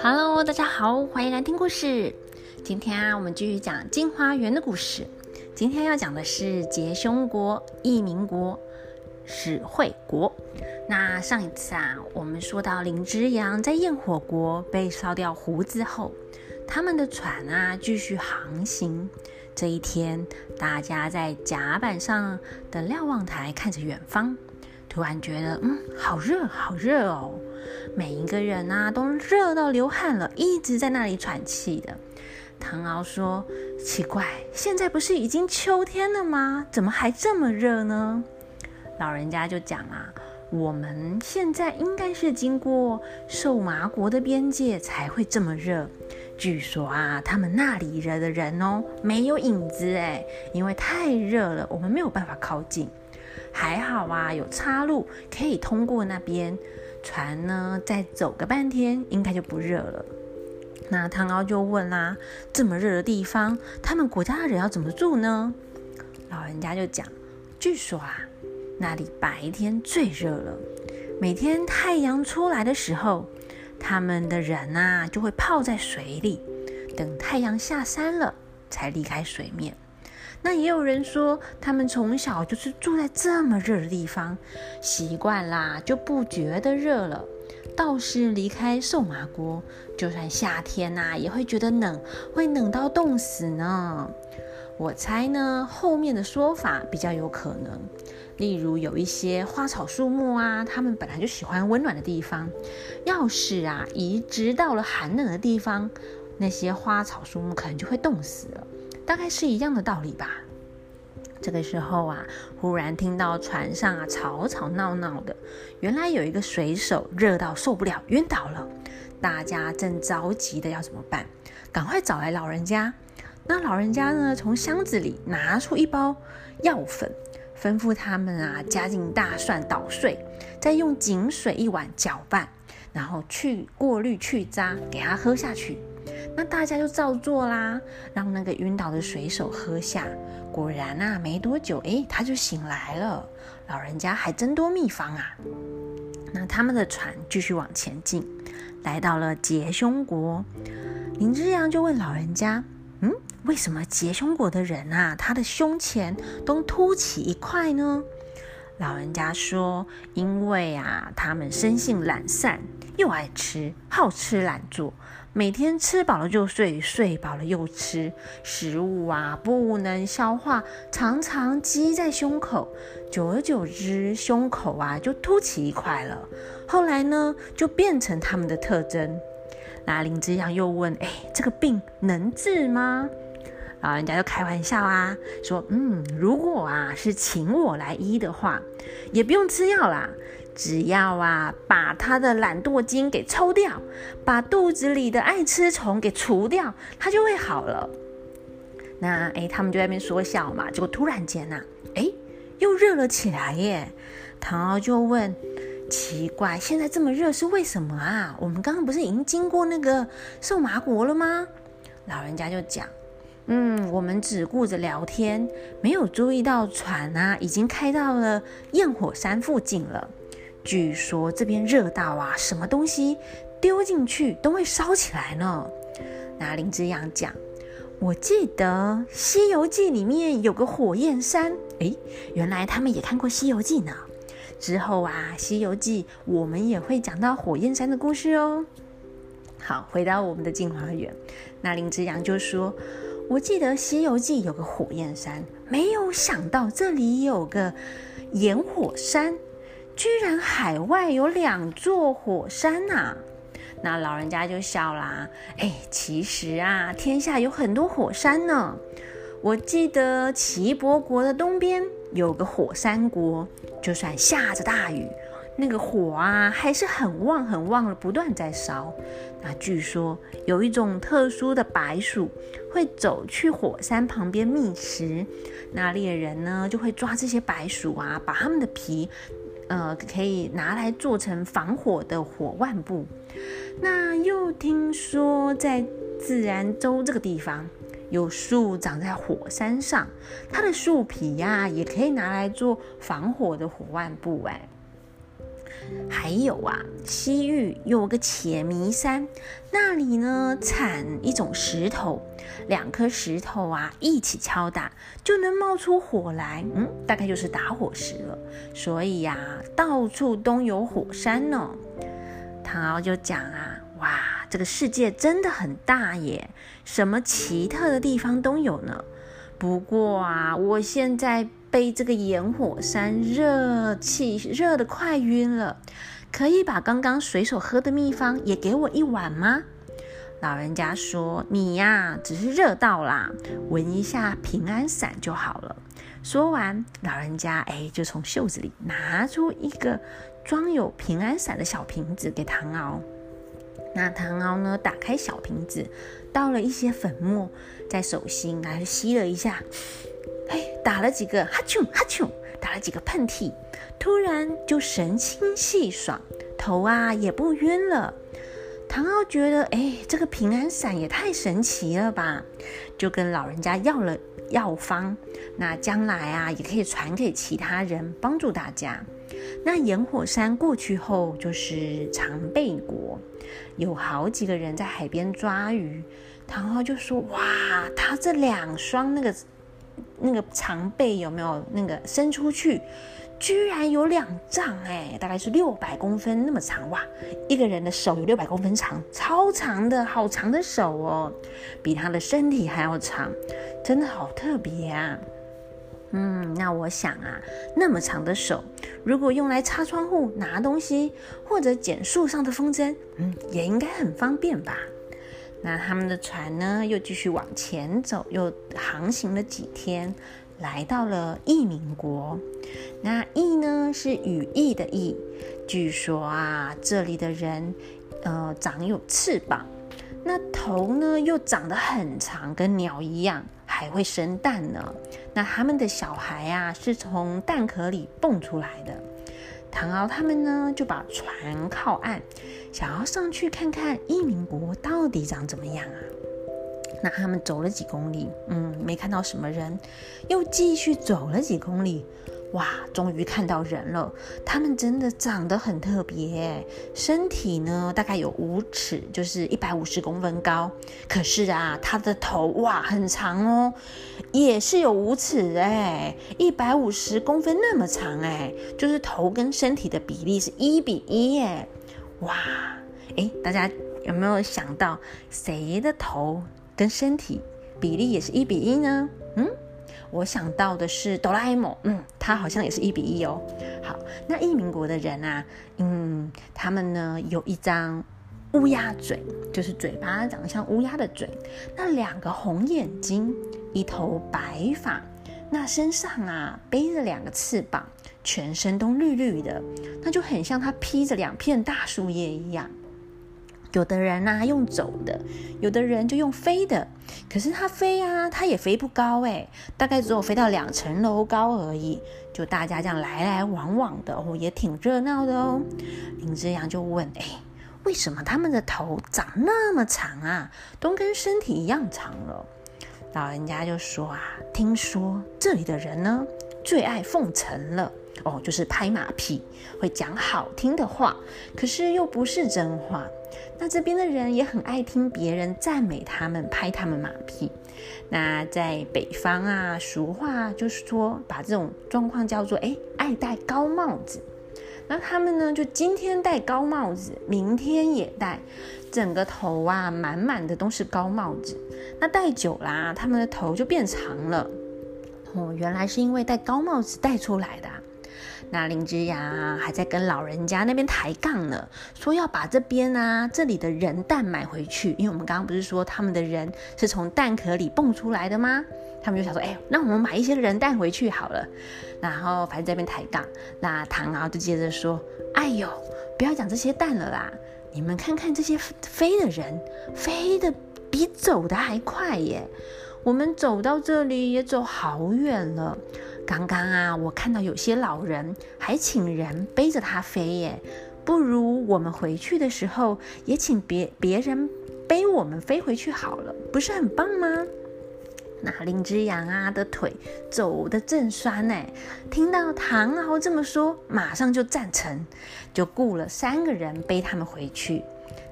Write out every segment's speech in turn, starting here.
Hello，大家好，欢迎来听故事。今天啊，我们继续讲镜花园的故事。今天要讲的是结凶国、义民国、史惠国。那上一次啊，我们说到林之阳在焰火国被烧掉胡子后，他们的船啊继续航行。这一天，大家在甲板上的瞭望台看着远方，突然觉得嗯，好热，好热哦。每一个人啊，都热到流汗了，一直在那里喘气的。唐敖说：“奇怪，现在不是已经秋天了吗？怎么还这么热呢？”老人家就讲啊：“我们现在应该是经过瘦麻国的边界才会这么热。据说啊，他们那里人的人哦，没有影子哎，因为太热了，我们没有办法靠近。还好啊，有岔路可以通过那边。”船呢，再走个半天，应该就不热了。那汤高就问啦：“这么热的地方，他们国家的人要怎么住呢？”老人家就讲：“据说啊，那里白天最热了，每天太阳出来的时候，他们的人啊就会泡在水里，等太阳下山了才离开水面。”那也有人说，他们从小就是住在这么热的地方，习惯啦，就不觉得热了。倒是离开瘦马国，就算夏天呐，也会觉得冷，会冷到冻死呢。我猜呢，后面的说法比较有可能。例如，有一些花草树木啊，它们本来就喜欢温暖的地方，要是啊移植到了寒冷的地方，那些花草树木可能就会冻死了。大概是一样的道理吧。这个时候啊，忽然听到船上啊吵吵闹闹的，原来有一个水手热到受不了，晕倒了。大家正着急的要怎么办？赶快找来老人家。那老人家呢，从箱子里拿出一包药粉，吩咐他们啊加进大蒜捣碎，再用井水一碗搅拌，然后去过滤去渣，给他喝下去。那大家就照做啦，让那个晕倒的水手喝下。果然啊，没多久，哎，他就醒来了。老人家还真多秘方啊。那他们的船继续往前进，来到了结凶国。林之阳就问老人家：“嗯，为什么结凶国的人啊，他的胸前都凸起一块呢？”老人家说：“因为啊，他们生性懒散，又爱吃，好吃懒做。”每天吃饱了就睡，睡饱了又吃，食物啊不能消化，常常积在胸口，久而久之，胸口啊就凸起一块了。后来呢，就变成他们的特征。那林之阳又问：“哎，这个病能治吗？”老人家就开玩笑啊，说：“嗯，如果啊是请我来医的话，也不用吃药啦。”只要啊，把他的懒惰精给抽掉，把肚子里的爱吃虫给除掉，他就会好了。那哎，他们就在那边说笑嘛。结果突然间呐，哎，又热了起来耶。唐敖就问：奇怪，现在这么热是为什么啊？我们刚刚不是已经经过那个瘦麻国了吗？老人家就讲：嗯，我们只顾着聊天，没有注意到船啊已经开到了焰火山附近了。据说这边热到啊，什么东西丢进去都会烧起来呢。那林之阳讲，我记得《西游记》里面有个火焰山，诶，原来他们也看过《西游记》呢。之后啊，《西游记》我们也会讲到火焰山的故事哦。好，回到我们的镜花园，那林之阳就说，我记得《西游记》有个火焰山，没有想到这里有个炎火山。居然海外有两座火山呐！那老人家就笑啦。哎，其实啊，天下有很多火山呢。我记得齐伯国的东边有个火山国，就算下着大雨，那个火啊还是很旺很旺的，不断在烧。那据说有一种特殊的白鼠会走去火山旁边觅食，那猎人呢就会抓这些白鼠啊，把它们的皮。呃，可以拿来做成防火的火腕布。那又听说在自然州这个地方，有树长在火山上，它的树皮呀，也可以拿来做防火的火腕布。哎，还有啊，西域有个且弥山，那里呢产一种石头，两颗石头啊一起敲打就能冒出火来，嗯，大概就是打火石了。所以呀，到处都有火山呢。唐敖就讲啊，哇，这个世界真的很大耶，什么奇特的地方都有呢。不过啊，我现在。被这个炎火山热气热得快晕了，可以把刚刚随手喝的秘方也给我一碗吗？老人家说：“你呀，只是热到啦，闻一下平安散就好了。”说完，老人家哎，就从袖子里拿出一个装有平安散的小瓶子给唐敖。那唐敖呢，打开小瓶子，倒了一些粉末，在手心来吸了一下。哎，打了几个哈啾哈啾，打了几个喷嚏，突然就神清气爽，头啊也不晕了。唐敖觉得，哎，这个平安伞也太神奇了吧，就跟老人家要了药方，那将来啊也可以传给其他人，帮助大家。那炎火山过去后就是长背国，有好几个人在海边抓鱼，唐昊就说，哇，他这两双那个。那个长背有没有那个伸出去，居然有两丈哎，大概是六百公分那么长哇！一个人的手有六百公分长，超长的，好长的手哦，比他的身体还要长，真的好特别啊！嗯，那我想啊，那么长的手，如果用来擦窗户、拿东西或者捡树上的风筝，嗯，也应该很方便吧。那他们的船呢，又继续往前走，又航行了几天，来到了义民国。那义呢，是羽翼的翼。据说啊，这里的人，呃，长有翅膀，那头呢又长得很长，跟鸟一样，还会生蛋呢。那他们的小孩啊，是从蛋壳里蹦出来的。唐敖他们呢，就把船靠岸，想要上去看看义民国到底长怎么样啊？那他们走了几公里，嗯，没看到什么人，又继续走了几公里。哇，终于看到人了！他们真的长得很特别，身体呢大概有五尺，就是一百五十公分高。可是啊，他的头哇很长哦，也是有五尺哎，一百五十公分那么长哎，就是头跟身体的比例是一比一哎，哇哎，大家有没有想到谁的头跟身体比例也是一比一呢？嗯？我想到的是哆啦 A 梦，嗯，他好像也是一比一哦。好，那异民国的人啊，嗯，他们呢有一张乌鸦嘴，就是嘴巴长得像乌鸦的嘴，那两个红眼睛，一头白发，那身上啊背着两个翅膀，全身都绿绿的，那就很像他披着两片大树叶一样。有的人呐用走的，有的人就用飞的。可是它飞啊，它也飞不高哎，大概只有飞到两层楼高而已。就大家这样来来往往的哦，也挺热闹的哦。林之阳就问：哎，为什么他们的头长那么长啊？都跟身体一样长了？老人家就说啊，听说这里的人呢，最爱奉承了。哦，就是拍马屁，会讲好听的话，可是又不是真话。那这边的人也很爱听别人赞美他们，拍他们马屁。那在北方啊，俗话就是说，把这种状况叫做“哎，爱戴高帽子”。那他们呢，就今天戴高帽子，明天也戴，整个头啊满满的都是高帽子。那戴久啦，他们的头就变长了。哦，原来是因为戴高帽子戴出来的。那林之雅还在跟老人家那边抬杠呢，说要把这边啊这里的人蛋买回去，因为我们刚刚不是说他们的人是从蛋壳里蹦出来的吗？他们就想说，哎，那我们买一些人蛋回去好了。然后反正这边抬杠，那唐敖就接着说，哎呦，不要讲这些蛋了啦，你们看看这些飞的人，飞的比走的还快耶。我们走到这里也走好远了。刚刚啊，我看到有些老人还请人背着它飞耶，不如我们回去的时候也请别别人背我们飞回去好了，不是很棒吗？那林之阳啊的腿走得正酸呢，听到唐敖这么说，马上就赞成，就雇了三个人背他们回去。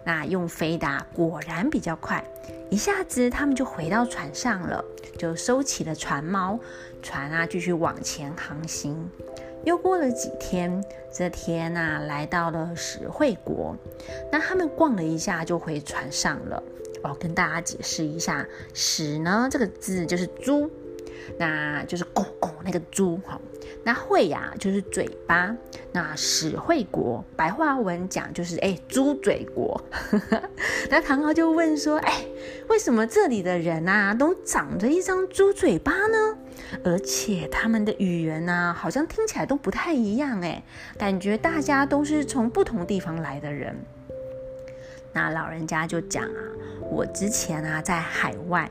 那用飞的果然比较快，一下子他们就回到船上了，就收起了船锚，船啊继续往前航行。又过了几天，这天呐来到了石惠国，那他们逛了一下就回船上了。我跟大家解释一下，史呢这个字就是猪。那就是“狗狗”那个猪哈，那会呀就是嘴巴，那史会国白话文讲就是哎猪嘴国。那唐敖就问说，哎，为什么这里的人啊都长着一张猪嘴巴呢？而且他们的语言呢好像听起来都不太一样哎，感觉大家都是从不同地方来的人。那老人家就讲啊，我之前啊在海外。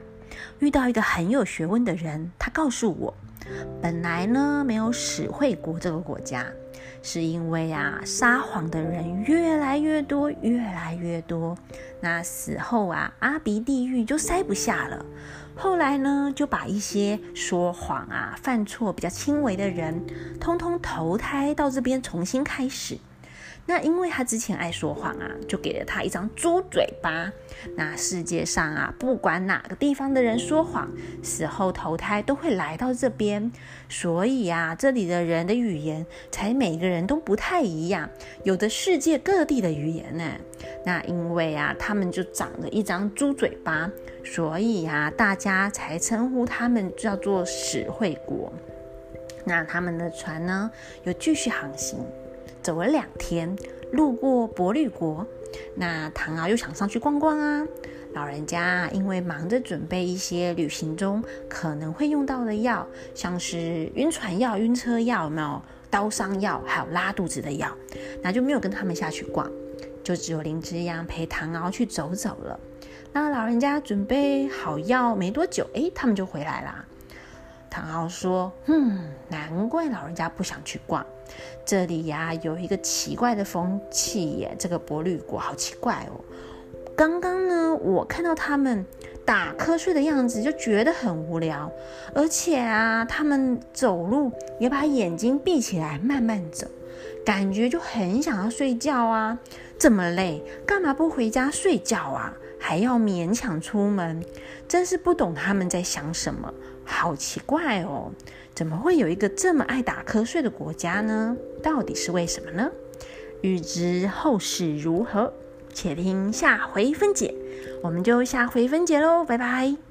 遇到一个很有学问的人，他告诉我，本来呢没有史惠国这个国家，是因为啊撒谎的人越来越多，越来越多，那死后啊阿鼻地狱就塞不下了。后来呢就把一些说谎啊、犯错比较轻微的人，通通投胎到这边重新开始。那因为他之前爱说谎啊，就给了他一张猪嘴巴。那世界上啊，不管哪个地方的人说谎，死后投胎都会来到这边。所以啊，这里的人的语言才每个人都不太一样，有的世界各地的语言呢。那因为啊，他们就长了一张猪嘴巴，所以啊，大家才称呼他们叫做史惠国。那他们的船呢，又继续航行。走了两天，路过伯律国，那唐敖又想上去逛逛啊。老人家因为忙着准备一些旅行中可能会用到的药，像是晕船药、晕车药，有没有刀伤药，还有拉肚子的药，那就没有跟他们下去逛，就只有林之阳陪唐敖去走走了。那老人家准备好药没多久，哎，他们就回来啦。唐昊说：“嗯，难怪老人家不想去逛。这里呀，有一个奇怪的风气耶。这个伯律国好奇怪哦。刚刚呢，我看到他们打瞌睡的样子，就觉得很无聊。而且啊，他们走路也把眼睛闭起来，慢慢走，感觉就很想要睡觉啊。这么累，干嘛不回家睡觉啊？还要勉强出门，真是不懂他们在想什么。”好奇怪哦，怎么会有一个这么爱打瞌睡的国家呢？到底是为什么呢？欲知后事如何，且听下回分解。我们就下回分解喽，拜拜。